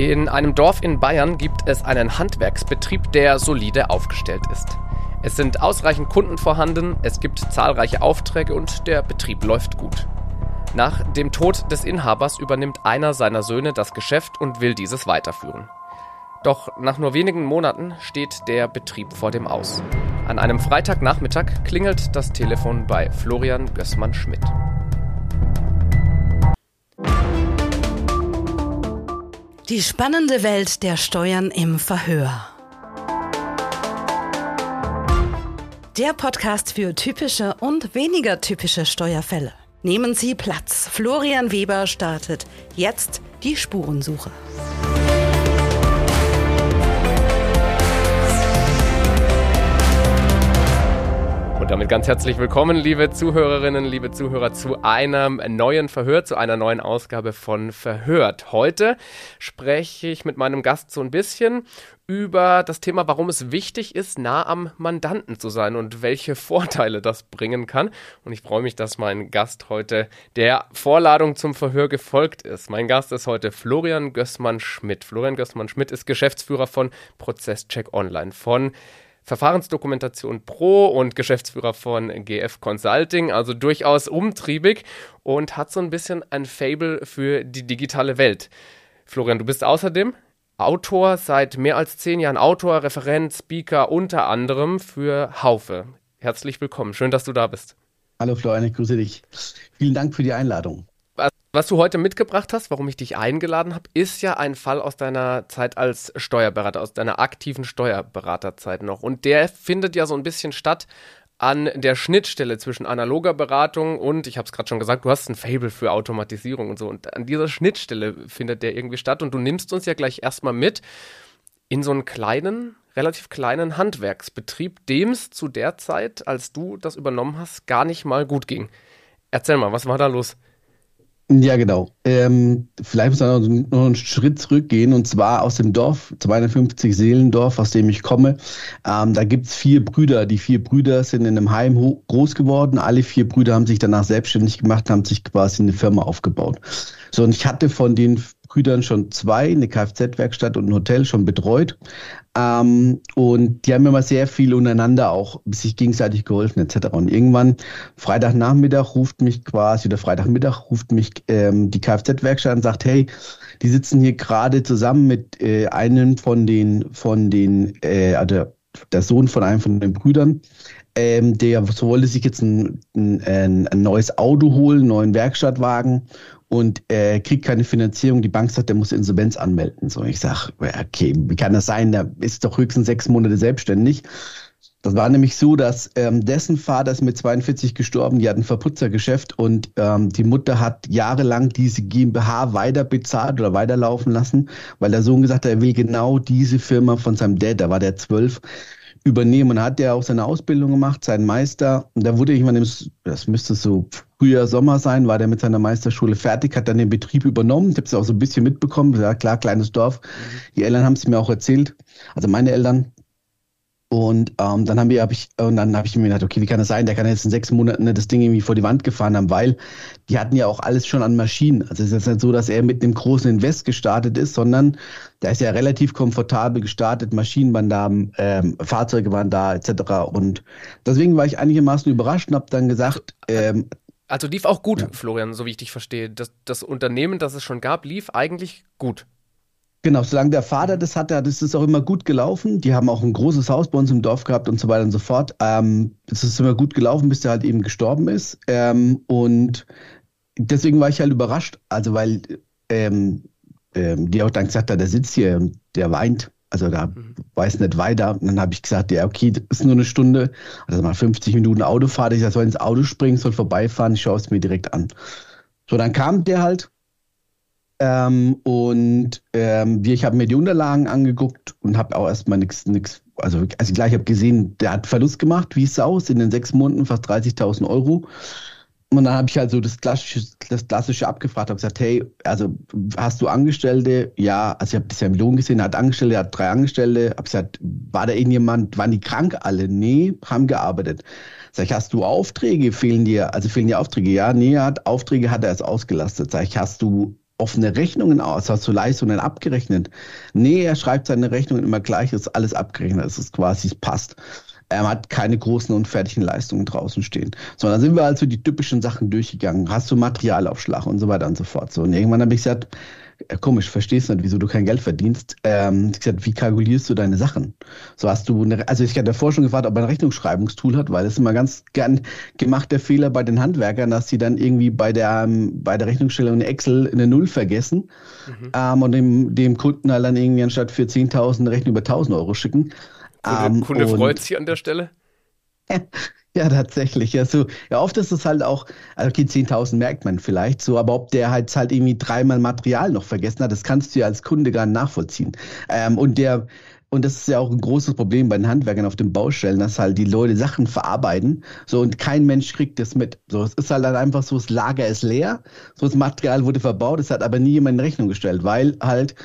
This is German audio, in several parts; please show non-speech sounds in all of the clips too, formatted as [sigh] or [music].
In einem Dorf in Bayern gibt es einen Handwerksbetrieb, der solide aufgestellt ist. Es sind ausreichend Kunden vorhanden, es gibt zahlreiche Aufträge und der Betrieb läuft gut. Nach dem Tod des Inhabers übernimmt einer seiner Söhne das Geschäft und will dieses weiterführen. Doch nach nur wenigen Monaten steht der Betrieb vor dem Aus. An einem Freitagnachmittag klingelt das Telefon bei Florian Gößmann-Schmidt. Die spannende Welt der Steuern im Verhör. Der Podcast für typische und weniger typische Steuerfälle. Nehmen Sie Platz. Florian Weber startet jetzt die Spurensuche. Und damit ganz herzlich willkommen, liebe Zuhörerinnen, liebe Zuhörer, zu einem neuen Verhör, zu einer neuen Ausgabe von Verhört. Heute spreche ich mit meinem Gast so ein bisschen über das Thema, warum es wichtig ist, nah am Mandanten zu sein und welche Vorteile das bringen kann. Und ich freue mich, dass mein Gast heute der Vorladung zum Verhör gefolgt ist. Mein Gast ist heute Florian Gößmann-Schmidt. Florian Gößmann-Schmidt ist Geschäftsführer von Prozesscheck Online, von Verfahrensdokumentation Pro und Geschäftsführer von GF Consulting, also durchaus umtriebig und hat so ein bisschen ein Fable für die digitale Welt. Florian, du bist außerdem Autor, seit mehr als zehn Jahren Autor, Referent, Speaker, unter anderem für Haufe. Herzlich willkommen, schön, dass du da bist. Hallo Florian, ich grüße dich. Vielen Dank für die Einladung. Was du heute mitgebracht hast, warum ich dich eingeladen habe, ist ja ein Fall aus deiner Zeit als Steuerberater, aus deiner aktiven Steuerberaterzeit noch. Und der findet ja so ein bisschen statt an der Schnittstelle zwischen analoger Beratung und, ich habe es gerade schon gesagt, du hast ein Fable für Automatisierung und so. Und an dieser Schnittstelle findet der irgendwie statt. Und du nimmst uns ja gleich erstmal mit in so einen kleinen, relativ kleinen Handwerksbetrieb, dem es zu der Zeit, als du das übernommen hast, gar nicht mal gut ging. Erzähl mal, was war da los? Ja, genau. Ähm, vielleicht muss man noch, einen Schritt zurückgehen und zwar aus dem Dorf, 250 Seelendorf, aus dem ich komme. Ähm, da gibt's vier Brüder. Die vier Brüder sind in einem Heim groß geworden. Alle vier Brüder haben sich danach selbstständig gemacht, haben sich quasi eine Firma aufgebaut. So, und ich hatte von den Brüdern schon zwei, eine Kfz-Werkstatt und ein Hotel schon betreut. Ähm, und die haben mal sehr viel untereinander auch sich gegenseitig geholfen etc. Und irgendwann Freitagnachmittag ruft mich quasi oder Freitagmittag ruft mich ähm, die Kfz-Werkstatt und sagt, hey, die sitzen hier gerade zusammen mit äh, einem von den von den äh, also der Sohn von einem von den Brüdern, ähm, der so wollte sich jetzt ein, ein, ein neues Auto holen, einen neuen Werkstattwagen und äh, kriegt keine Finanzierung. Die Bank sagt, der muss Insolvenz anmelden. So, ich sag, okay, wie kann das sein? Der ist doch höchstens sechs Monate selbstständig. Das war nämlich so, dass ähm, dessen Vater ist mit 42 gestorben, die hat ein Verputzergeschäft und ähm, die Mutter hat jahrelang diese GmbH weiter bezahlt oder weiterlaufen lassen, weil der Sohn gesagt hat, er will genau diese Firma von seinem Dad, da war der zwölf, übernehmen. Und hat der auch seine Ausbildung gemacht, seinen Meister. Und da wurde irgendwann, im, das müsste so Frühjahr, Sommer sein, war der mit seiner Meisterschule fertig, hat dann den Betrieb übernommen. Ich habe es auch so ein bisschen mitbekommen. Ja, klar, kleines Dorf. Die Eltern haben es mir auch erzählt. Also meine Eltern, und ähm, dann haben wir, hab ich, und dann habe ich mir gedacht, okay, wie kann das sein? Der kann jetzt in sechs Monaten ne, das Ding irgendwie vor die Wand gefahren haben, weil die hatten ja auch alles schon an Maschinen. Also es ist jetzt nicht so, dass er mit einem großen Invest gestartet ist, sondern da ist ja relativ komfortabel gestartet, Maschinen waren da, ähm, Fahrzeuge waren da, etc. Und deswegen war ich einigermaßen überrascht und habe dann gesagt, ähm, also lief auch gut, ja. Florian, so wie ich dich verstehe. Das, das Unternehmen, das es schon gab, lief eigentlich gut. Genau, solange der Vater das hatte, das ist auch immer gut gelaufen. Die haben auch ein großes Haus bei uns im Dorf gehabt und so weiter und so fort. Ähm, das ist immer gut gelaufen, bis der halt eben gestorben ist. Ähm, und deswegen war ich halt überrascht. Also, weil ähm, ähm, die auch dann gesagt hat, der sitzt hier und der weint. Also da mhm. weiß nicht weiter. Und dann habe ich gesagt, ja, okay, das ist nur eine Stunde, also mal 50 Minuten Autofahrt. Ich soll ins Auto springen, soll vorbeifahren, ich schaue es mir direkt an. So, dann kam der halt ähm, und ähm, ich habe mir die Unterlagen angeguckt und habe auch erstmal nichts, nichts, also, also gleich habe gesehen, der hat Verlust gemacht, wie es aus, in den sechs Monaten fast 30.000 Euro. Und dann habe ich halt so das Klassische, das Klassische abgefragt, habe gesagt, hey, also hast du Angestellte? Ja, also ich habe das ja im Lohn gesehen, hat Angestellte, hat drei Angestellte. Habe gesagt, war da irgendjemand, waren die krank alle? Nee, haben gearbeitet. Sag ich, hast du Aufträge? Fehlen dir, also fehlen dir Aufträge? Ja, nee, er hat Aufträge, hat er es ausgelastet. Sag ich, hast du offene Rechnungen aus? Hast du Leistungen abgerechnet? Nee, er schreibt seine Rechnungen immer gleich, ist alles abgerechnet, es ist quasi, es passt. Er hat keine großen und fertigen Leistungen draußen stehen. Sondern sind wir also die typischen Sachen durchgegangen. Hast du Materialaufschlag und so weiter und so fort. So, und irgendwann habe ich gesagt, äh, komisch, verstehst du nicht, wieso du kein Geld verdienst. Ähm, ich gesagt, wie kalkulierst du deine Sachen? So hast du eine, also ich hatte davor schon gefragt, ob er ein Rechnungsschreibungstool hat, weil es immer ganz gern gemacht der Fehler bei den Handwerkern, dass sie dann irgendwie bei der, ähm, bei der Rechnungsstellung eine Excel eine Null vergessen mhm. ähm, und dem, dem Kunden halt dann irgendwie anstatt für 10.000 eine Rechnung über 1.000 Euro schicken. Kunde, ähm, Kunde freut sich an der Stelle. [laughs] Ja, tatsächlich. Ja, so, ja, oft ist es halt auch, also okay, 10.000 merkt man vielleicht so, aber ob der halt, halt irgendwie dreimal Material noch vergessen hat, das kannst du ja als Kunde gar nicht nachvollziehen. Ähm, und der, und das ist ja auch ein großes Problem bei den Handwerkern auf den Baustellen, dass halt die Leute Sachen verarbeiten, so und kein Mensch kriegt das mit. So, es ist halt dann einfach so, das Lager ist leer, so das Material wurde verbaut, es hat aber nie jemand in Rechnung gestellt, weil halt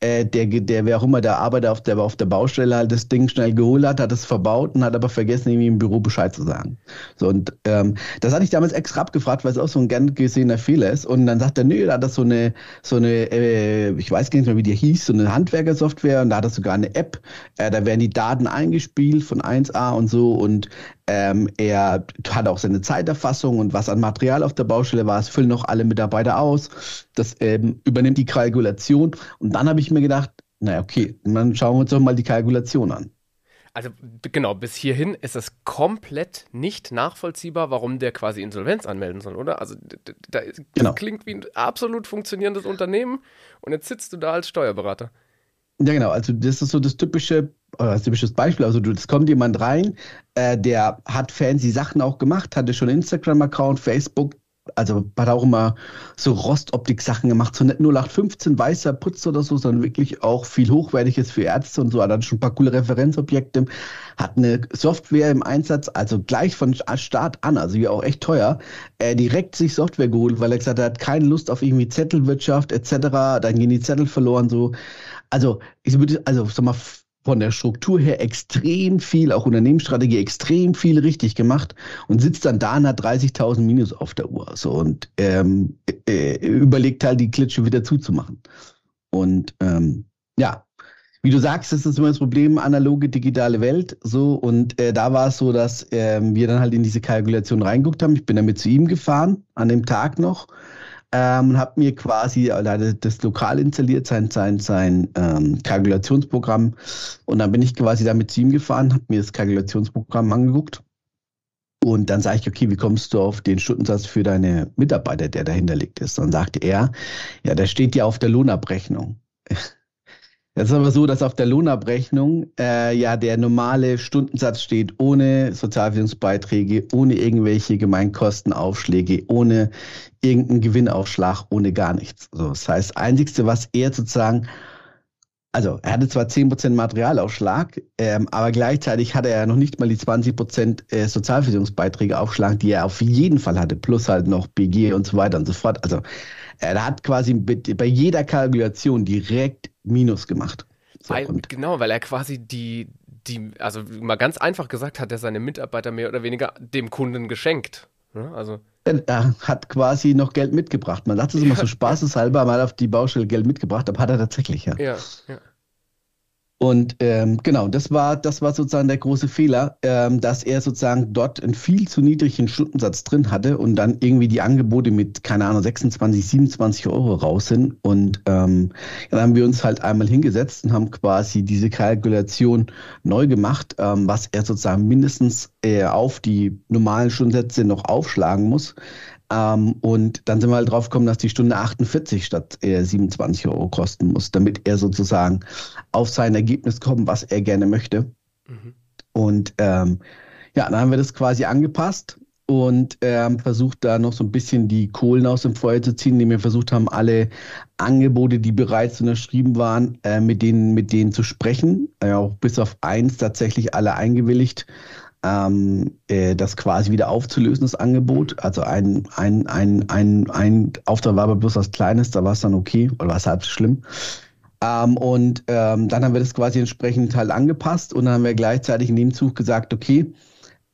äh, der, der, wer auch immer der Arbeiter auf der, auf der Baustelle halt das Ding schnell geholt hat, hat es verbaut und hat aber vergessen, irgendwie im Büro Bescheid zu sagen. So, und ähm, das hatte ich damals extra abgefragt, weil es auch so ein gern gesehener Fehler ist. Und dann sagt er, nö, da hat das so eine, so eine, äh, ich weiß gar nicht mehr, wie die hieß, so eine Handwerkersoftware und da hat er sogar eine App, äh, da werden die Daten eingespielt von 1A und so und ähm, er hat auch seine Zeiterfassung und was an Material auf der Baustelle war, es füllen noch alle Mitarbeiter aus. Das ähm, übernimmt die Kalkulation. Und dann habe ich mir gedacht, naja, okay, dann schauen wir uns doch mal die Kalkulation an. Also genau, bis hierhin ist es komplett nicht nachvollziehbar, warum der quasi Insolvenz anmelden soll, oder? Also da, das genau. klingt wie ein absolut funktionierendes Unternehmen und jetzt sitzt du da als Steuerberater. Ja, genau. Also das ist so das typische, das typisches Beispiel. Also es kommt jemand rein, äh, der hat fancy Sachen auch gemacht, hatte schon Instagram-Account, Facebook, also hat auch immer so Rostoptik-Sachen gemacht, so nicht 0815 weißer Putz oder so, sondern wirklich auch viel Hochwertiges für Ärzte und so. Hat dann schon ein paar coole Referenzobjekte, hat eine Software im Einsatz, also gleich von Start an, also wie auch echt teuer, äh, direkt sich Software geholt, weil er gesagt hat, er hat keine Lust auf irgendwie Zettelwirtschaft etc., dann gehen die Zettel verloren, so. Also, ich würde, also, sag mal, von der Struktur her extrem viel, auch Unternehmensstrategie extrem viel richtig gemacht und sitzt dann da und hat 30.000 Minus auf der Uhr so und ähm, äh, überlegt halt die Klitsche wieder zuzumachen. Und ähm, ja, wie du sagst, das ist immer das Problem, analoge, digitale Welt. So, und äh, da war es so, dass ähm, wir dann halt in diese Kalkulation reinguckt haben. Ich bin damit zu ihm gefahren, an dem Tag noch ähm, und habe mir quasi äh, das Lokal installiert, sein, sein, sein ähm, Kalkulationsprogramm. Und dann bin ich quasi damit zu ihm gefahren, habe mir das Kalkulationsprogramm angeguckt. Und dann sage ich, okay, wie kommst du auf den Stundensatz für deine Mitarbeiter, der dahinter liegt ist? Dann sagte er, ja, der steht ja auf der Lohnabrechnung. Es ist aber so, dass auf der Lohnabrechnung äh, ja der normale Stundensatz steht, ohne Sozialversicherungsbeiträge, ohne irgendwelche Gemeinkostenaufschläge, ohne irgendeinen Gewinnaufschlag, ohne gar nichts. So, das heißt, das Einzigste, was er sozusagen, also er hatte zwar 10% Materialaufschlag, ähm, aber gleichzeitig hatte er ja noch nicht mal die 20% äh, Sozialversicherungsbeiträge Aufschlag, die er auf jeden Fall hatte, plus halt noch BG und so weiter und so fort. Also er hat quasi bei jeder Kalkulation direkt Minus gemacht. So, weil, genau, weil er quasi die, die, also mal ganz einfach gesagt, hat er seine Mitarbeiter mehr oder weniger dem Kunden geschenkt. Ne? Also er hat quasi noch Geld mitgebracht. Man sagt es immer so spaßeshalber mal auf die Baustelle Geld mitgebracht, aber hat er tatsächlich, ja. Ja, ja. Und ähm, genau, das war, das war sozusagen der große Fehler, ähm, dass er sozusagen dort einen viel zu niedrigen Stundensatz drin hatte und dann irgendwie die Angebote mit, keine Ahnung, 26, 27 Euro raus sind. Und ähm, dann haben wir uns halt einmal hingesetzt und haben quasi diese Kalkulation neu gemacht, ähm, was er sozusagen mindestens äh, auf die normalen Stundensätze noch aufschlagen muss. Ähm, und dann sind wir halt drauf gekommen, dass die Stunde 48 statt äh, 27 Euro kosten muss, damit er sozusagen auf sein Ergebnis kommt, was er gerne möchte. Mhm. Und ähm, ja, dann haben wir das quasi angepasst und ähm, versucht da noch so ein bisschen die Kohlen aus dem Feuer zu ziehen, indem wir versucht haben, alle Angebote, die bereits unterschrieben waren, äh, mit denen mit denen zu sprechen. Äh, auch bis auf eins tatsächlich alle eingewilligt ähm, äh, das quasi wieder aufzulösen, das Angebot. Also ein, ein, ein, ein, ein Auftrag war aber bloß was Kleines, da war es dann okay oder war es halb so schlimm. Ähm, und ähm, dann haben wir das quasi entsprechend halt angepasst und dann haben wir gleichzeitig in dem Zug gesagt, okay,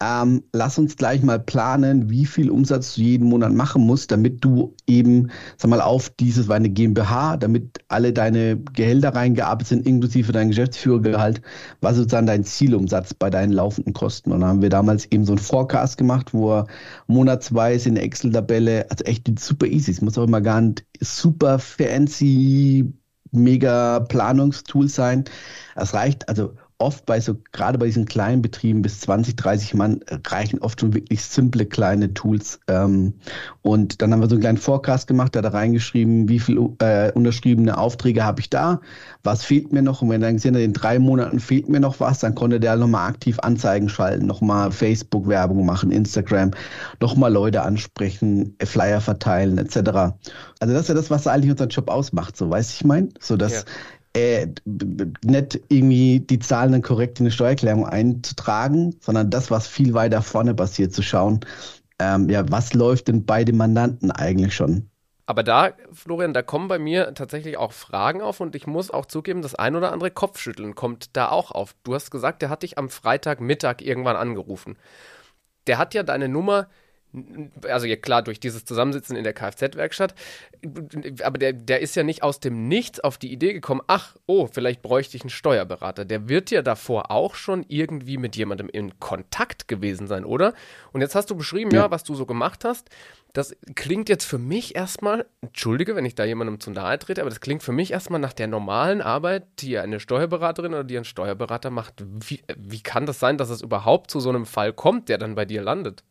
ähm, lass uns gleich mal planen, wie viel Umsatz du jeden Monat machen musst, damit du eben, sag mal, auf dieses, war eine GmbH, damit alle deine Gehälter reingearbeitet sind, inklusive dein Geschäftsführergehalt, was sozusagen dein Zielumsatz bei deinen laufenden Kosten. Und dann haben wir damals eben so einen Forecast gemacht, wo er monatsweise in der Excel-Tabelle, also echt super easy, es muss auch immer gar nicht super fancy mega Planungstool sein. Es reicht, also oft bei so, gerade bei diesen kleinen Betrieben bis 20, 30 Mann reichen oft schon wirklich simple kleine Tools. Ähm, und dann haben wir so einen kleinen Forecast gemacht, da hat er reingeschrieben, wie viele äh, unterschriebene Aufträge habe ich da, was fehlt mir noch. Und wenn er dann gesehen hat, in drei Monaten fehlt mir noch was, dann konnte der nochmal aktiv Anzeigen schalten, nochmal Facebook-Werbung machen, Instagram, nochmal Leute ansprechen, Flyer verteilen, etc. Also das ist ja das, was eigentlich unseren Job ausmacht, so weiß ich mein. So dass ja äh, nicht irgendwie die Zahlen dann korrekt in eine Steuererklärung einzutragen, sondern das, was viel weiter vorne passiert, zu schauen, ähm, ja, was läuft denn bei dem Mandanten eigentlich schon? Aber da, Florian, da kommen bei mir tatsächlich auch Fragen auf und ich muss auch zugeben, das ein oder andere Kopfschütteln kommt da auch auf. Du hast gesagt, der hat dich am Freitagmittag irgendwann angerufen. Der hat ja deine Nummer also ja klar, durch dieses Zusammensitzen in der Kfz-Werkstatt, aber der, der ist ja nicht aus dem Nichts auf die Idee gekommen, ach, oh, vielleicht bräuchte ich einen Steuerberater. Der wird ja davor auch schon irgendwie mit jemandem in Kontakt gewesen sein, oder? Und jetzt hast du beschrieben, ja, ja was du so gemacht hast. Das klingt jetzt für mich erstmal, entschuldige, wenn ich da jemandem zu nahe trete, aber das klingt für mich erstmal nach der normalen Arbeit, die eine Steuerberaterin oder die ein Steuerberater macht. Wie, wie kann das sein, dass es überhaupt zu so einem Fall kommt, der dann bei dir landet?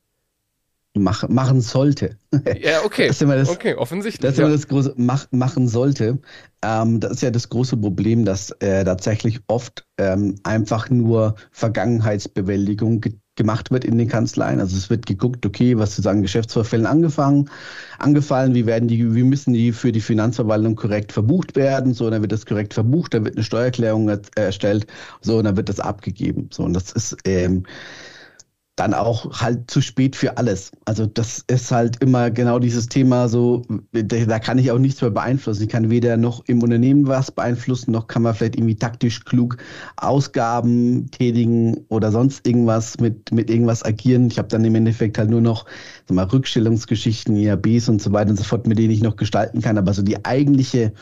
Mach, machen sollte. [laughs] Ja, okay. Das ist immer das, okay, offensichtlich. Das ist immer das große, mach, machen sollte. Ähm, das ist ja das große Problem, dass äh, tatsächlich oft ähm, einfach nur Vergangenheitsbewältigung ge gemacht wird in den Kanzleien. Also es wird geguckt, okay, was ist an Geschäftsvorfällen angefangen, angefallen, wie werden die, wie müssen die für die Finanzverwaltung korrekt verbucht werden, so, dann wird das korrekt verbucht, dann wird eine Steuererklärung erstellt, so, und dann wird das abgegeben. So, und das ist, ähm, dann auch halt zu spät für alles. Also das ist halt immer genau dieses Thema so, da kann ich auch nichts mehr beeinflussen. Ich kann weder noch im Unternehmen was beeinflussen, noch kann man vielleicht irgendwie taktisch klug Ausgaben tätigen oder sonst irgendwas mit, mit irgendwas agieren. Ich habe dann im Endeffekt halt nur noch sag mal, Rückstellungsgeschichten, IABs und so weiter und so fort, mit denen ich noch gestalten kann. Aber so die eigentliche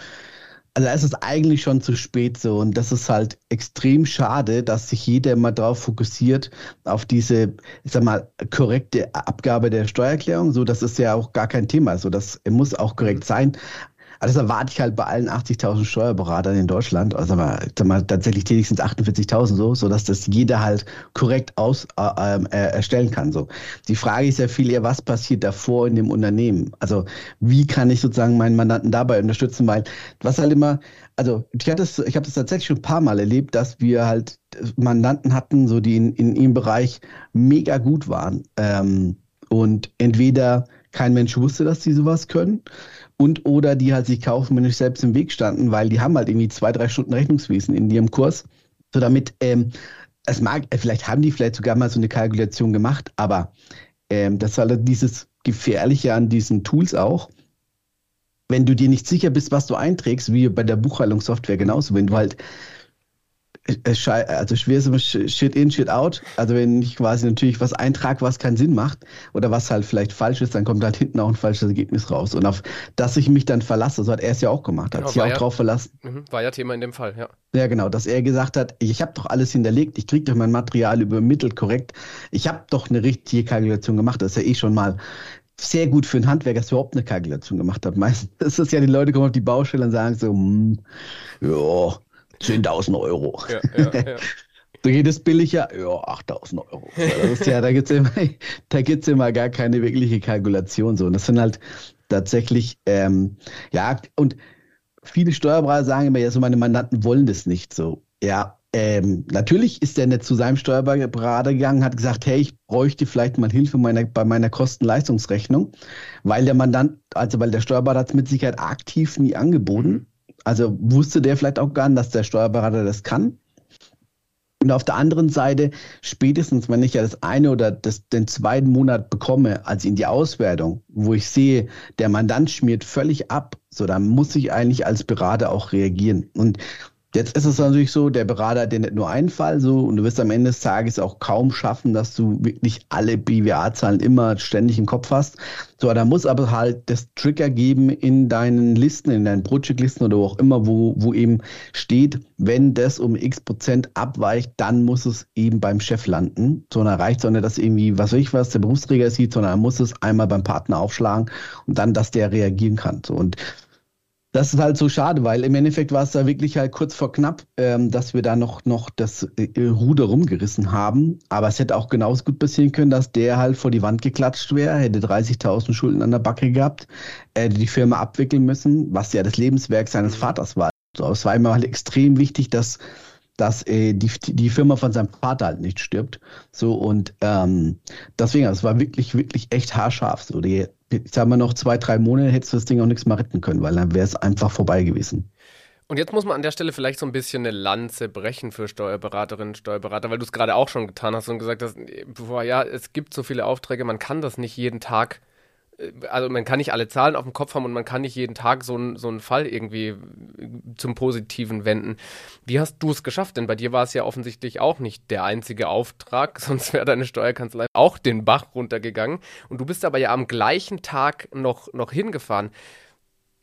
also da ist es eigentlich schon zu spät so und das ist halt extrem schade, dass sich jeder immer darauf fokussiert, auf diese, ich sag mal, korrekte Abgabe der Steuererklärung. So, das ist ja auch gar kein Thema. So, das muss auch korrekt sein. Also das erwarte ich halt bei allen 80.000 Steuerberatern in Deutschland. Also mal, mal tatsächlich tätig sind es 48.000 so, so dass das jeder halt korrekt aus äh, ähm, äh, erstellen kann. So die Frage ist ja viel eher, was passiert davor in dem Unternehmen? Also wie kann ich sozusagen meinen Mandanten dabei unterstützen? Weil was halt immer, also ich hatte es, ich habe das tatsächlich schon ein paar Mal erlebt, dass wir halt Mandanten hatten, so die in, in ihrem Bereich mega gut waren ähm, und entweder kein Mensch wusste, dass sie sowas können und oder die halt sich kaufen, wenn ich selbst im Weg standen, weil die haben halt irgendwie zwei, drei Stunden Rechnungswesen in ihrem Kurs. So damit, ähm, es mag, äh, vielleicht haben die vielleicht sogar mal so eine Kalkulation gemacht, aber ähm, das war halt dieses Gefährliche an diesen Tools auch. Wenn du dir nicht sicher bist, was du einträgst, wie bei der Buchhaltungssoftware genauso, wenn du halt also schwer ist immer Shit in, Shit out. Also wenn ich quasi natürlich was eintrage, was keinen Sinn macht oder was halt vielleicht falsch ist, dann kommt halt hinten auch ein falsches Ergebnis raus. Und auf das ich mich dann verlasse, so hat er es ja auch gemacht, hat genau, sich auch ja, drauf verlassen. Mhm, war ja Thema in dem Fall, ja. Ja, genau, dass er gesagt hat, ich habe doch alles hinterlegt, ich kriege doch mein Material übermittelt korrekt. Ich habe doch eine richtige Kalkulation gemacht. Das ist ja eh schon mal sehr gut für einen Handwerker, dass er überhaupt eine Kalkulation gemacht hat. [laughs] Meistens ist es ja, die Leute kommen auf die Baustelle und sagen so, hm, ja, 10.000 Euro. Ja, ja, ja. [laughs] Da geht es billiger, ja, 8000 Euro. Ja, da gibt es immer, [laughs] da gibt's immer gar keine wirkliche Kalkulation. So. Und das sind halt tatsächlich, ähm, ja, und viele Steuerberater sagen immer, ja, so meine Mandanten wollen das nicht so. Ja, ähm, natürlich ist der nicht zu seinem Steuerberater gegangen, hat gesagt, hey, ich bräuchte vielleicht mal Hilfe meiner, bei meiner Kosten-Leistungsrechnung, weil der Mandant, also weil der Steuerberater hat es mit Sicherheit aktiv nie angeboten. Also wusste der vielleicht auch gar nicht, dass der Steuerberater das kann. Und auf der anderen Seite, spätestens wenn ich ja das eine oder das, den zweiten Monat bekomme, also in die Auswertung, wo ich sehe, der Mandant schmiert völlig ab, so dann muss ich eigentlich als Berater auch reagieren. Und Jetzt ist es natürlich so, der Berater hat dir nicht nur einen Fall so und du wirst am Ende des Tages auch kaum schaffen, dass du wirklich alle BWA-Zahlen immer ständig im Kopf hast. So, da muss aber halt das Trigger geben in deinen Listen, in deinen Project-Listen oder wo auch immer, wo, wo eben steht, wenn das um x Prozent abweicht, dann muss es eben beim Chef landen. So, dann reicht es nicht, dass irgendwie, was weiß ich was, der Berufsträger sieht, sondern er muss es einmal beim Partner aufschlagen und dann, dass der reagieren kann. So, und das ist halt so schade, weil im Endeffekt war es da wirklich halt kurz vor knapp, ähm, dass wir da noch, noch das äh, Ruder rumgerissen haben. Aber es hätte auch genauso gut passieren können, dass der halt vor die Wand geklatscht wäre, hätte 30.000 Schulden an der Backe gehabt, hätte die Firma abwickeln müssen, was ja das Lebenswerk seines Vaters war. So, es war immer halt extrem wichtig, dass dass äh, die, die Firma von seinem Vater halt nicht stirbt. So und ähm, deswegen, es war wirklich, wirklich echt haarscharf. So die, ich sag mal noch zwei, drei Monate hättest du das Ding auch nichts mehr retten können, weil dann wäre es einfach vorbei gewesen. Und jetzt muss man an der Stelle vielleicht so ein bisschen eine Lanze brechen für Steuerberaterinnen und Steuerberater, weil du es gerade auch schon getan hast und gesagt hast, boah, ja, es gibt so viele Aufträge, man kann das nicht jeden Tag also man kann nicht alle Zahlen auf dem Kopf haben und man kann nicht jeden Tag so, so einen Fall irgendwie zum Positiven wenden. Wie hast du es geschafft? Denn bei dir war es ja offensichtlich auch nicht der einzige Auftrag, [laughs] sonst wäre deine Steuerkanzlei auch den Bach runtergegangen. Und du bist aber ja am gleichen Tag noch, noch hingefahren.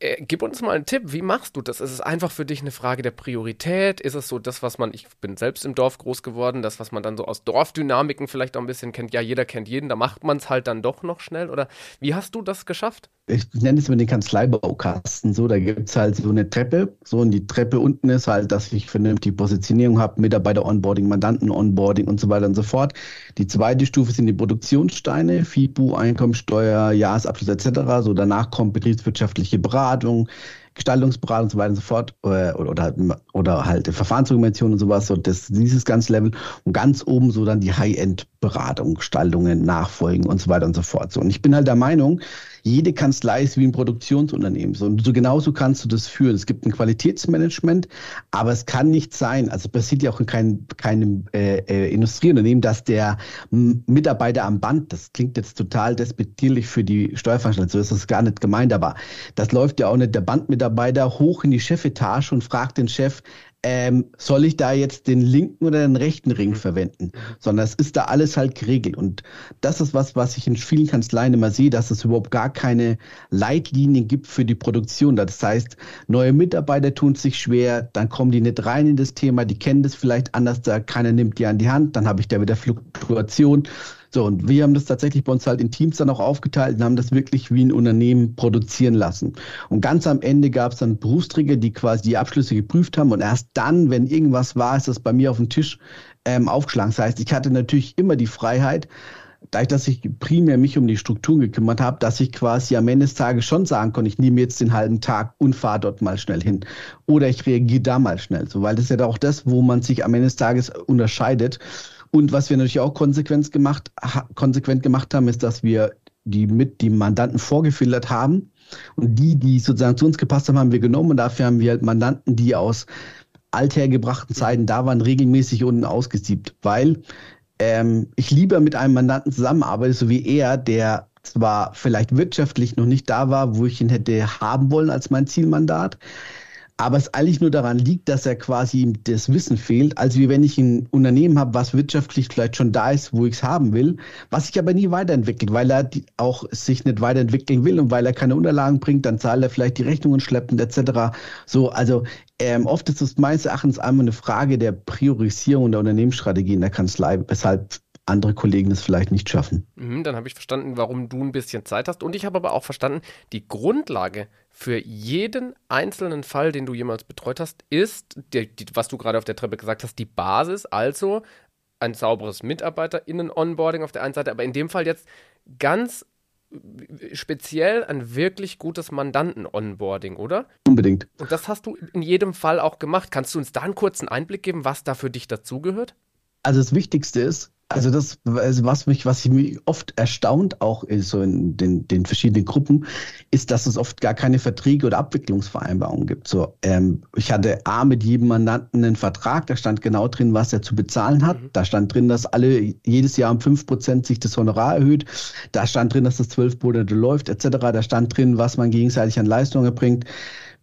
Äh, gib uns mal einen Tipp, wie machst du das? Ist es einfach für dich eine Frage der Priorität? Ist es so das, was man, ich bin selbst im Dorf groß geworden, das, was man dann so aus Dorfdynamiken vielleicht auch ein bisschen kennt, ja, jeder kennt jeden, da macht man es halt dann doch noch schnell? Oder wie hast du das geschafft? Ich nenne es mal den Kanzleibaukasten. So, da gibt es halt so eine Treppe. So, und die Treppe unten ist halt, dass ich vernünftige Positionierung habe, Mitarbeiter-Onboarding, Mandanten-Onboarding und so weiter und so fort. Die zweite Stufe sind die Produktionssteine, FIBU, Einkommensteuer, Jahresabschluss etc. So, danach kommt betriebswirtschaftliche Beratung, Gestaltungsberatung und so weiter und so fort oder, oder, halt, oder halt Verfahrensdokumentation und sowas, so das, dieses ganze Level und ganz oben so dann die High-End-Beratung, Gestaltungen, Nachfolgen und so weiter und so fort. So, und ich bin halt der Meinung, jede Kanzlei ist wie ein Produktionsunternehmen. So, und so genauso kannst du das führen. Es gibt ein Qualitätsmanagement, aber es kann nicht sein, also passiert ja auch in keinem, keinem äh, äh, Industrieunternehmen, dass der Mitarbeiter am Band, das klingt jetzt total despektierlich für die Steuerveranstaltung, so ist das gar nicht gemeint, aber das läuft ja auch nicht der Bandmitarbeiter hoch in die Chefetage und fragt den Chef, ähm, soll ich da jetzt den linken oder den rechten Ring mhm. verwenden, sondern es ist da alles halt geregelt. Und das ist was, was ich in vielen Kanzleien immer sehe, dass es überhaupt gar keine Leitlinien gibt für die Produktion. Das heißt, neue Mitarbeiter tun sich schwer, dann kommen die nicht rein in das Thema, die kennen das vielleicht anders, da keiner nimmt die an die Hand, dann habe ich da wieder Fluktuation. So, und wir haben das tatsächlich bei uns halt in Teams dann auch aufgeteilt und haben das wirklich wie ein Unternehmen produzieren lassen. Und ganz am Ende gab es dann Berufsträger, die quasi die Abschlüsse geprüft haben und erst dann, wenn irgendwas war, ist das bei mir auf dem Tisch ähm, aufgeschlagen. Das heißt, ich hatte natürlich immer die Freiheit, dadurch, dass ich primär mich um die Strukturen gekümmert habe, dass ich quasi am Ende des Tages schon sagen konnte, ich nehme jetzt den halben Tag und fahre dort mal schnell hin. Oder ich reagiere da mal schnell. So, weil das ist ja auch das, wo man sich am Ende des Tages unterscheidet. Und was wir natürlich auch konsequent gemacht, konsequent gemacht haben, ist, dass wir die mit die Mandanten vorgefiltert haben. Und die, die sozusagen zu uns gepasst haben, haben wir genommen. Und dafür haben wir halt Mandanten, die aus althergebrachten Zeiten da waren, regelmäßig unten ausgesiebt. Weil ähm, ich lieber mit einem Mandanten zusammenarbeite, so wie er, der zwar vielleicht wirtschaftlich noch nicht da war, wo ich ihn hätte haben wollen als mein Zielmandat, aber es eigentlich nur daran liegt, dass er quasi ihm das Wissen fehlt, als wie wenn ich ein Unternehmen habe, was wirtschaftlich vielleicht schon da ist, wo ich es haben will, was sich aber nie weiterentwickelt, weil er auch sich nicht weiterentwickeln will und weil er keine Unterlagen bringt, dann zahlt er vielleicht die Rechnungen schleppend etc. So, also ähm, oft ist es meines Erachtens einmal eine Frage der Priorisierung der Unternehmensstrategie in der Kanzlei, weshalb andere Kollegen es vielleicht nicht schaffen. Mhm, dann habe ich verstanden, warum du ein bisschen Zeit hast. Und ich habe aber auch verstanden, die Grundlage für jeden einzelnen Fall, den du jemals betreut hast, ist, die, die, was du gerade auf der Treppe gesagt hast, die Basis, also ein sauberes MitarbeiterInnen-Onboarding auf der einen Seite, aber in dem Fall jetzt ganz speziell ein wirklich gutes Mandanten-Onboarding, oder? Unbedingt. Und das hast du in jedem Fall auch gemacht. Kannst du uns da einen kurzen Einblick geben, was da für dich dazugehört? Also das Wichtigste ist, also das, was mich, was mich oft erstaunt, auch so in den, den verschiedenen Gruppen, ist, dass es oft gar keine Verträge oder Abwicklungsvereinbarungen gibt. So, ähm, ich hatte A mit jedem Mandanten einen Vertrag, da stand genau drin, was er zu bezahlen hat. Mhm. Da stand drin, dass alle jedes Jahr um fünf Prozent sich das Honorar erhöht. Da stand drin, dass das zwölf Monate läuft, etc. Da stand drin, was man gegenseitig an Leistungen erbringt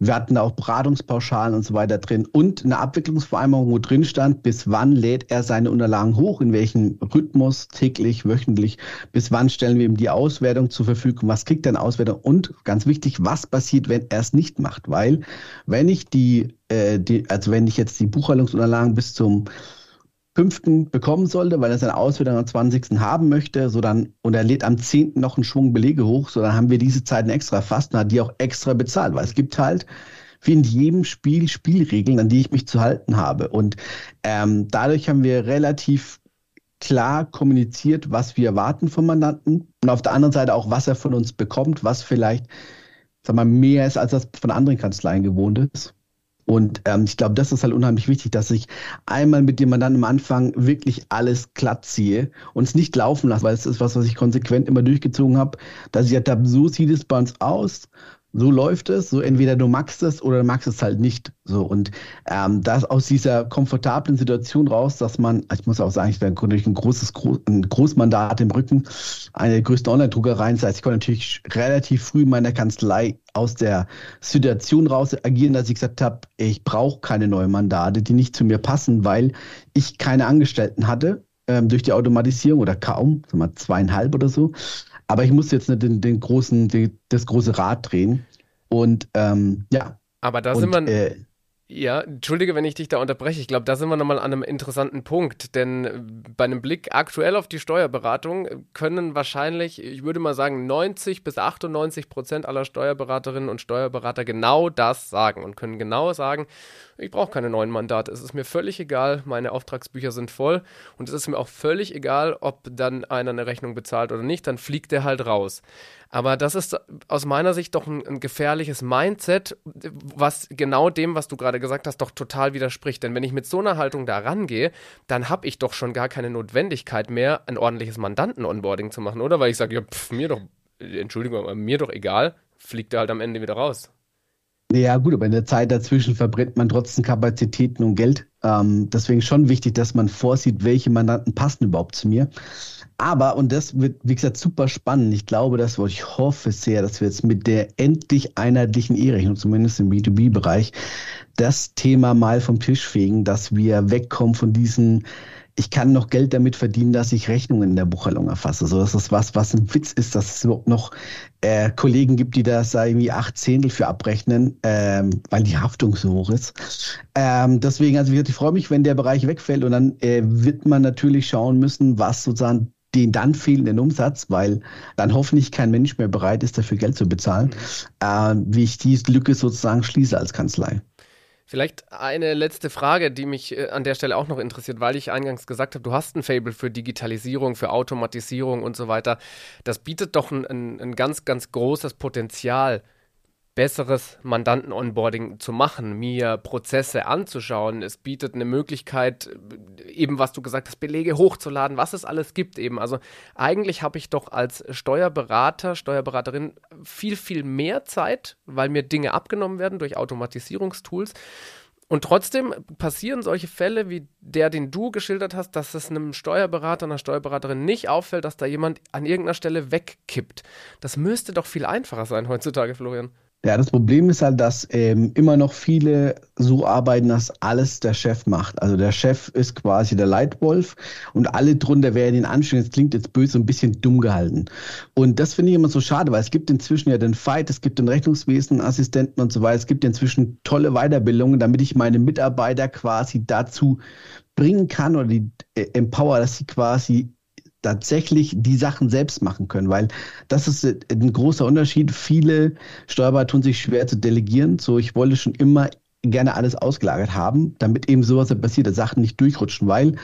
Wir hatten auch Beratungspauschalen und so weiter drin und eine Abwicklungsvereinbarung, wo drin stand, bis wann lädt er seine Unterlagen hoch, in welchem Rhythmus, täglich, wöchentlich, bis wann stellen wir ihm die Auswertung zur Verfügung, was kriegt er in Auswertung und ganz wichtig, was passiert, wenn er es nicht macht. Weil wenn ich die, äh, die also wenn ich jetzt die Buchhaltungsunterlagen bis zum fünften bekommen sollte, weil er seine Auswertung am 20. haben möchte, so dann, und er lädt am 10. noch einen Schwung Belege hoch, so dann haben wir diese Zeiten extra fast und hat die auch extra bezahlt, weil es gibt halt wie in jedem Spiel Spielregeln, an die ich mich zu halten habe. Und ähm, dadurch haben wir relativ klar kommuniziert, was wir erwarten vom Mandanten und auf der anderen Seite auch, was er von uns bekommt, was vielleicht sag mal, mehr ist, als das von anderen Kanzleien gewohnt ist. Und ähm, ich glaube, das ist halt unheimlich wichtig, dass ich einmal mit dem Mandanten am Anfang wirklich alles glatt ziehe und es nicht laufen lasse, weil es ist was, was ich konsequent immer durchgezogen habe, dass ich halt habe, so sieht es bei uns aus so läuft es, so entweder du magst es oder du magst es halt nicht. So und ähm, das aus dieser komfortablen Situation raus, dass man, ich muss auch sagen, ich bin durch ein großes ein Großmandat im Rücken, eine der größten Online-Druckereien. Das heißt, ich konnte natürlich relativ früh in meiner Kanzlei aus der Situation raus agieren, dass ich gesagt habe, ich brauche keine neuen Mandate, die nicht zu mir passen, weil ich keine Angestellten hatte ähm, durch die Automatisierung oder kaum, sagen wir zweieinhalb oder so. Aber ich muss jetzt nicht den, den großen, den, das große Rad drehen. Und ähm, ja. Aber da und, sind wir. Äh, ja, entschuldige, wenn ich dich da unterbreche. Ich glaube, da sind wir nochmal an einem interessanten Punkt. Denn bei einem Blick aktuell auf die Steuerberatung können wahrscheinlich, ich würde mal sagen, 90 bis 98 Prozent aller Steuerberaterinnen und Steuerberater genau das sagen und können genau sagen, ich brauche keine neuen Mandate. Es ist mir völlig egal, meine Auftragsbücher sind voll und es ist mir auch völlig egal, ob dann einer eine Rechnung bezahlt oder nicht, dann fliegt der halt raus. Aber das ist aus meiner Sicht doch ein, ein, gefährliches Mindset, was genau dem, was du gerade gesagt hast, doch total widerspricht. Denn wenn ich mit so einer Haltung da rangehe, dann habe ich doch schon gar keine Notwendigkeit mehr, ein ordentliches Mandanten-Onboarding zu machen, oder? Weil ich sage, ja, pff, mir doch, Entschuldigung, mir doch egal, fliegt er halt am Ende wieder raus. Ja, gut, aber in der Zeit dazwischen verbrennt man trotzdem Kapazitäten und Geld. Ähm, deswegen schon wichtig, dass man vorsieht, welche Mandanten passen überhaupt zu mir. Aber, und das wird, wie gesagt, super spannend. Ich glaube, dass wir, ich hoffe sehr, dass wir jetzt mit der endlich einheitlichen E-Rechnung, zumindest im B2B-Bereich, das Thema mal vom Tisch fegen, dass wir wegkommen von diesen ich kann noch Geld damit verdienen, dass ich Rechnungen in der Buchhaltung erfasse. So, das ist was, was ein Witz ist, dass es überhaupt noch äh, Kollegen gibt, die da irgendwie acht Zehntel für abrechnen, ähm, weil die Haftung so hoch ist. Ähm, deswegen, also ich freue mich, wenn der Bereich wegfällt und dann äh, wird man natürlich schauen müssen, was sozusagen den dann fehlenden Umsatz, weil dann hoffentlich kein Mensch mehr bereit ist, dafür Geld zu bezahlen, mhm. äh, wie ich diese Lücke sozusagen schließe als Kanzlei. Vielleicht eine letzte Frage, die mich äh, an der Stelle auch noch interessiert, weil ich eingangs gesagt habe, du hast ein Fable für Digitalisierung, für Automatisierung und so weiter. Das bietet doch ein, ein, ein ganz, ganz großes Potenzial besseres Mandanten-Onboarding zu machen, mir Prozesse anzuschauen. Es bietet eine Möglichkeit, eben was du gesagt hast, Belege hochzuladen, was es alles gibt eben. Also eigentlich habe ich doch als Steuerberater, Steuerberaterin viel, viel mehr Zeit, weil mir Dinge abgenommen werden durch Automatisierungstools. Und trotzdem passieren solche Fälle wie der, den du geschildert hast, dass es einem Steuerberater, einer Steuerberaterin nicht auffällt, dass da jemand an irgendeiner Stelle wegkippt. Das müsste doch viel einfacher sein heutzutage, Florian. Ja, das Problem ist halt, dass ähm, immer noch viele so arbeiten, dass alles der Chef macht. Also der Chef ist quasi der Leitwolf und alle drunter werden ihn anstellen. Das klingt jetzt böse, ein bisschen dumm gehalten. Und das finde ich immer so schade, weil es gibt inzwischen ja den Fight, es gibt den Rechnungswesen, Assistenten und so weiter. Es gibt inzwischen tolle Weiterbildungen, damit ich meine Mitarbeiter quasi dazu bringen kann oder die äh, empower, dass sie quasi tatsächlich die Sachen selbst machen können, weil das ist ein großer Unterschied. Viele Steuerberater tun sich schwer zu delegieren. So, ich wollte schon immer gerne alles ausgelagert haben, damit eben sowas passiert, dass Sachen nicht durchrutschen, weil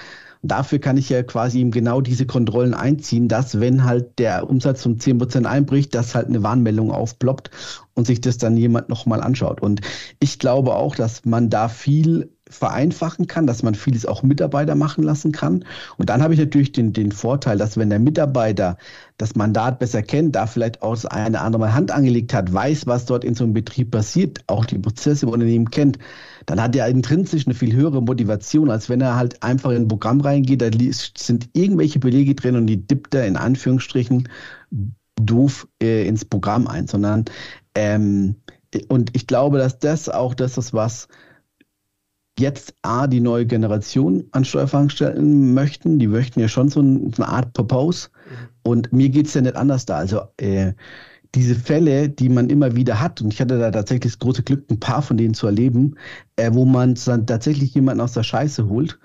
dafür kann ich ja quasi eben genau diese Kontrollen einziehen, dass wenn halt der Umsatz um 10% einbricht, dass halt eine Warnmeldung aufploppt und sich das dann jemand nochmal anschaut. Und ich glaube auch, dass man da viel vereinfachen kann, dass man vieles auch Mitarbeiter machen lassen kann. Und dann habe ich natürlich den, den Vorteil, dass wenn der Mitarbeiter das Mandat besser kennt, da vielleicht auch das eine andere Mal Hand angelegt hat, weiß, was dort in so einem Betrieb passiert, auch die Prozesse im Unternehmen kennt, dann hat er intrinsisch eine viel höhere Motivation, als wenn er halt einfach in ein Programm reingeht, da sind irgendwelche Belege drin und die dippt er in Anführungsstrichen doof äh, ins Programm ein, sondern ähm, und ich glaube, dass das auch das ist, was jetzt A, die neue Generation an Steuerfachangestellten möchten. Die möchten ja schon so eine Art Propose. Mhm. Und mir geht es ja nicht anders da. Also äh, diese Fälle, die man immer wieder hat, und ich hatte da tatsächlich das große Glück, ein paar von denen zu erleben, äh, wo man dann tatsächlich jemanden aus der Scheiße holt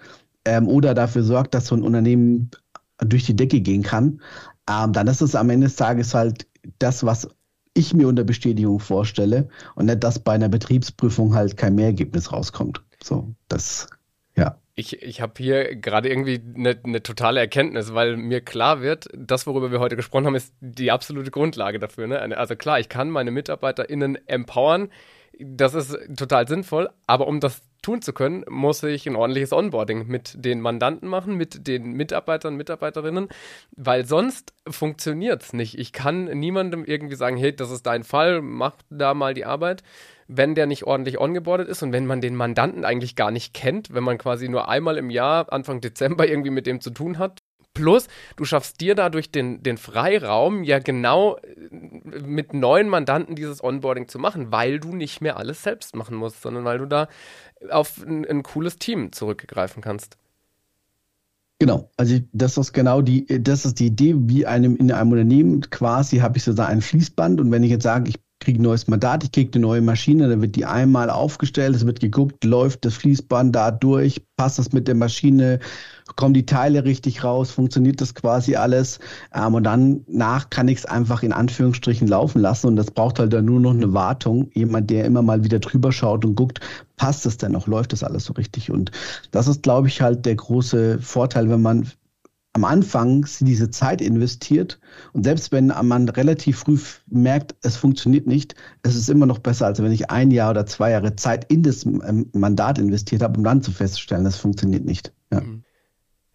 ähm, oder dafür sorgt, dass so ein Unternehmen durch die Decke gehen kann, ähm, dann ist es am Ende des Tages halt das, was ich mir unter Bestätigung vorstelle und nicht, dass bei einer Betriebsprüfung halt kein Mehrergebnis rauskommt. So, das, ja. Ich, ich habe hier gerade irgendwie eine ne totale Erkenntnis, weil mir klar wird, das, worüber wir heute gesprochen haben, ist die absolute Grundlage dafür. Ne? Also klar, ich kann meine MitarbeiterInnen empowern, das ist total sinnvoll, aber um das tun zu können, muss ich ein ordentliches Onboarding mit den Mandanten machen, mit den Mitarbeitern, Mitarbeiterinnen, weil sonst funktioniert es nicht. Ich kann niemandem irgendwie sagen, hey, das ist dein Fall, mach da mal die Arbeit, wenn der nicht ordentlich ongeboardet ist und wenn man den Mandanten eigentlich gar nicht kennt, wenn man quasi nur einmal im Jahr, Anfang Dezember irgendwie mit dem zu tun hat, Plus, du schaffst dir dadurch den, den Freiraum, ja genau äh, mit neuen Mandanten dieses Onboarding zu machen, weil du nicht mehr alles selbst machen musst, sondern weil du da auf ein, ein cooles Team zurückgreifen kannst. Genau, also das ist genau die, das ist die Idee, wie einem in einem Unternehmen quasi habe ich sozusagen ein Fließband und wenn ich jetzt sage, ich kriege ein neues Mandat, ich kriege eine neue Maschine, dann wird die einmal aufgestellt, es wird geguckt, läuft das Fließband da durch, passt das mit der Maschine, kommen die Teile richtig raus, funktioniert das quasi alles ähm, und dann nach kann ich es einfach in Anführungsstrichen laufen lassen und das braucht halt dann nur noch eine Wartung, jemand, der immer mal wieder drüber schaut und guckt, passt es denn noch, läuft das alles so richtig? Und das ist, glaube ich, halt der große Vorteil, wenn man am Anfang diese Zeit investiert und selbst wenn man relativ früh merkt, es funktioniert nicht, es ist immer noch besser, als wenn ich ein Jahr oder zwei Jahre Zeit in das Mandat investiert habe, um dann zu feststellen, es funktioniert nicht. Ja.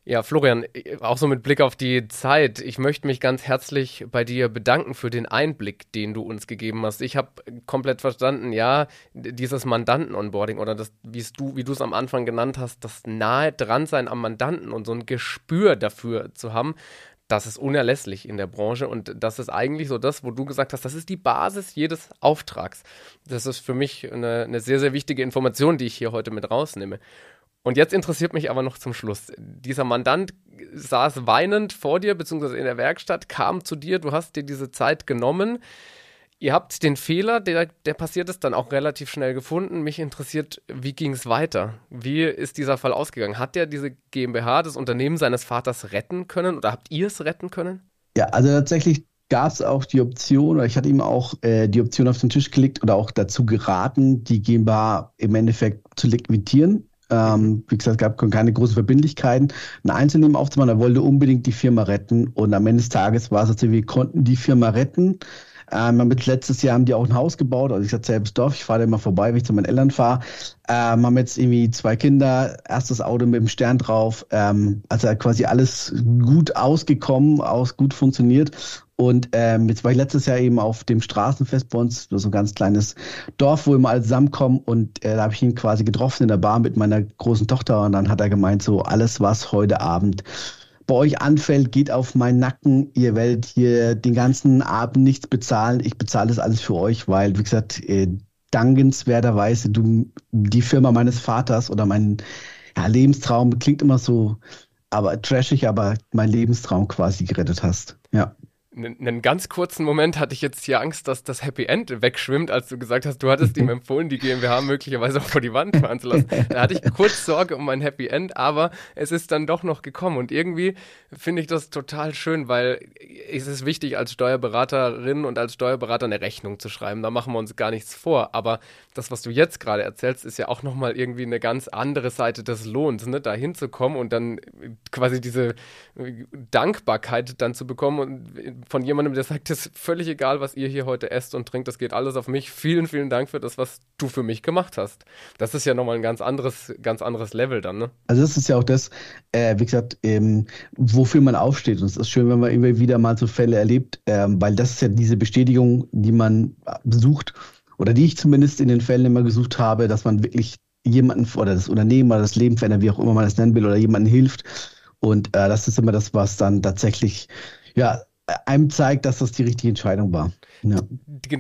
Ja, Florian, auch so mit Blick auf die Zeit, ich möchte mich ganz herzlich bei dir bedanken für den Einblick, den du uns gegeben hast. Ich habe komplett verstanden, ja, dieses Mandanten-Onboarding oder das, du, wie du es am Anfang genannt hast, das nahe dran sein am Mandanten und so ein Gespür dafür zu haben, das ist unerlässlich in der Branche und das ist eigentlich so das, wo du gesagt hast, das ist die Basis jedes Auftrags. Das ist für mich eine, eine sehr, sehr wichtige Information, die ich hier heute mit rausnehme. Und jetzt interessiert mich aber noch zum Schluss. Dieser Mandant saß weinend vor dir, beziehungsweise in der Werkstatt, kam zu dir, du hast dir diese Zeit genommen. Ihr habt den Fehler, der, der passiert ist, dann auch relativ schnell gefunden. Mich interessiert, wie ging es weiter? Wie ist dieser Fall ausgegangen? Hat der diese GmbH, das Unternehmen seines Vaters retten können oder habt ihr es retten können? Ja, also tatsächlich gab es auch die Option, oder ich hatte ihm auch äh, die Option auf den Tisch gelegt oder auch dazu geraten, die GmbH im Endeffekt zu liquidieren. Ähm, wie gesagt, es gab keine großen Verbindlichkeiten, ein Einzelnehmen aufzumachen. Er wollte unbedingt die Firma retten. Und am Ende des Tages war es so, wir konnten die Firma retten. Ähm, mit letztes Jahr haben die auch ein Haus gebaut. Also ich hatte selbst Dorf. Ich fahre da immer vorbei, wenn ich zu meinen Eltern fahre. Ähm, haben jetzt irgendwie zwei Kinder, erstes Auto mit dem Stern drauf. Ähm, also quasi alles gut ausgekommen, aus gut funktioniert. Und ähm, jetzt war ich letztes Jahr eben auf dem Straßenfest bei uns, so ein ganz kleines Dorf, wo mal alle zusammenkommen. Und äh, da habe ich ihn quasi getroffen in der Bar mit meiner großen Tochter. Und dann hat er gemeint, so alles, was heute Abend bei euch anfällt, geht auf meinen Nacken. Ihr werdet hier den ganzen Abend nichts bezahlen. Ich bezahle das alles für euch, weil, wie gesagt, äh, dankenswerterweise du die Firma meines Vaters oder mein ja, Lebenstraum klingt immer so, aber trashig, aber mein Lebenstraum quasi gerettet hast. Ja einen ganz kurzen Moment hatte ich jetzt hier Angst, dass das Happy End wegschwimmt, als du gesagt hast, du hattest ihm [laughs] empfohlen, die GmbH möglicherweise auch vor die Wand fahren zu lassen. Da hatte ich kurz Sorge um mein Happy End, aber es ist dann doch noch gekommen. Und irgendwie finde ich das total schön, weil es ist wichtig, als Steuerberaterin und als Steuerberater eine Rechnung zu schreiben. Da machen wir uns gar nichts vor. Aber das, was du jetzt gerade erzählst, ist ja auch nochmal irgendwie eine ganz andere Seite des Lohns, ne? da hinzukommen und dann quasi diese Dankbarkeit dann zu bekommen und von jemandem, der sagt, es ist völlig egal, was ihr hier heute esst und trinkt, das geht alles auf mich. Vielen, vielen Dank für das, was du für mich gemacht hast. Das ist ja nochmal ein ganz anderes, ganz anderes Level dann, ne? Also das ist ja auch das, äh, wie gesagt, ähm, wofür man aufsteht. Und es ist schön, wenn man immer wieder mal so Fälle erlebt, ähm, weil das ist ja diese Bestätigung, die man sucht oder die ich zumindest in den Fällen immer gesucht habe, dass man wirklich jemanden oder das Unternehmen oder das Leben verändert, wie auch immer man das nennen will, oder jemanden hilft. Und äh, das ist immer das, was dann tatsächlich ja einem zeigt, dass das die richtige Entscheidung war. Ja.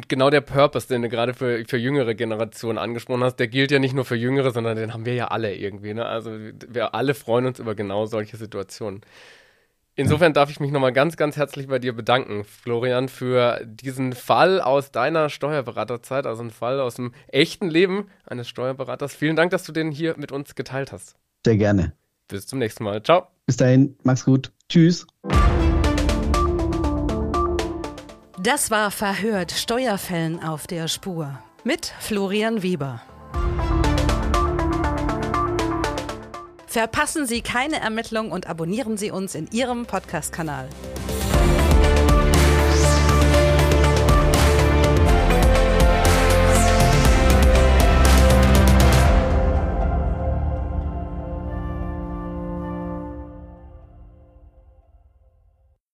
Genau der Purpose, den du gerade für, für jüngere Generationen angesprochen hast, der gilt ja nicht nur für Jüngere, sondern den haben wir ja alle irgendwie. Ne? Also wir alle freuen uns über genau solche Situationen. Insofern darf ich mich nochmal ganz, ganz herzlich bei dir bedanken, Florian, für diesen Fall aus deiner Steuerberaterzeit, also ein Fall aus dem echten Leben eines Steuerberaters. Vielen Dank, dass du den hier mit uns geteilt hast. Sehr gerne. Bis zum nächsten Mal. Ciao. Bis dahin, mach's gut. Tschüss. Das war Verhört Steuerfällen auf der Spur mit Florian Weber. Verpassen Sie keine Ermittlung und abonnieren Sie uns in Ihrem Podcast-Kanal.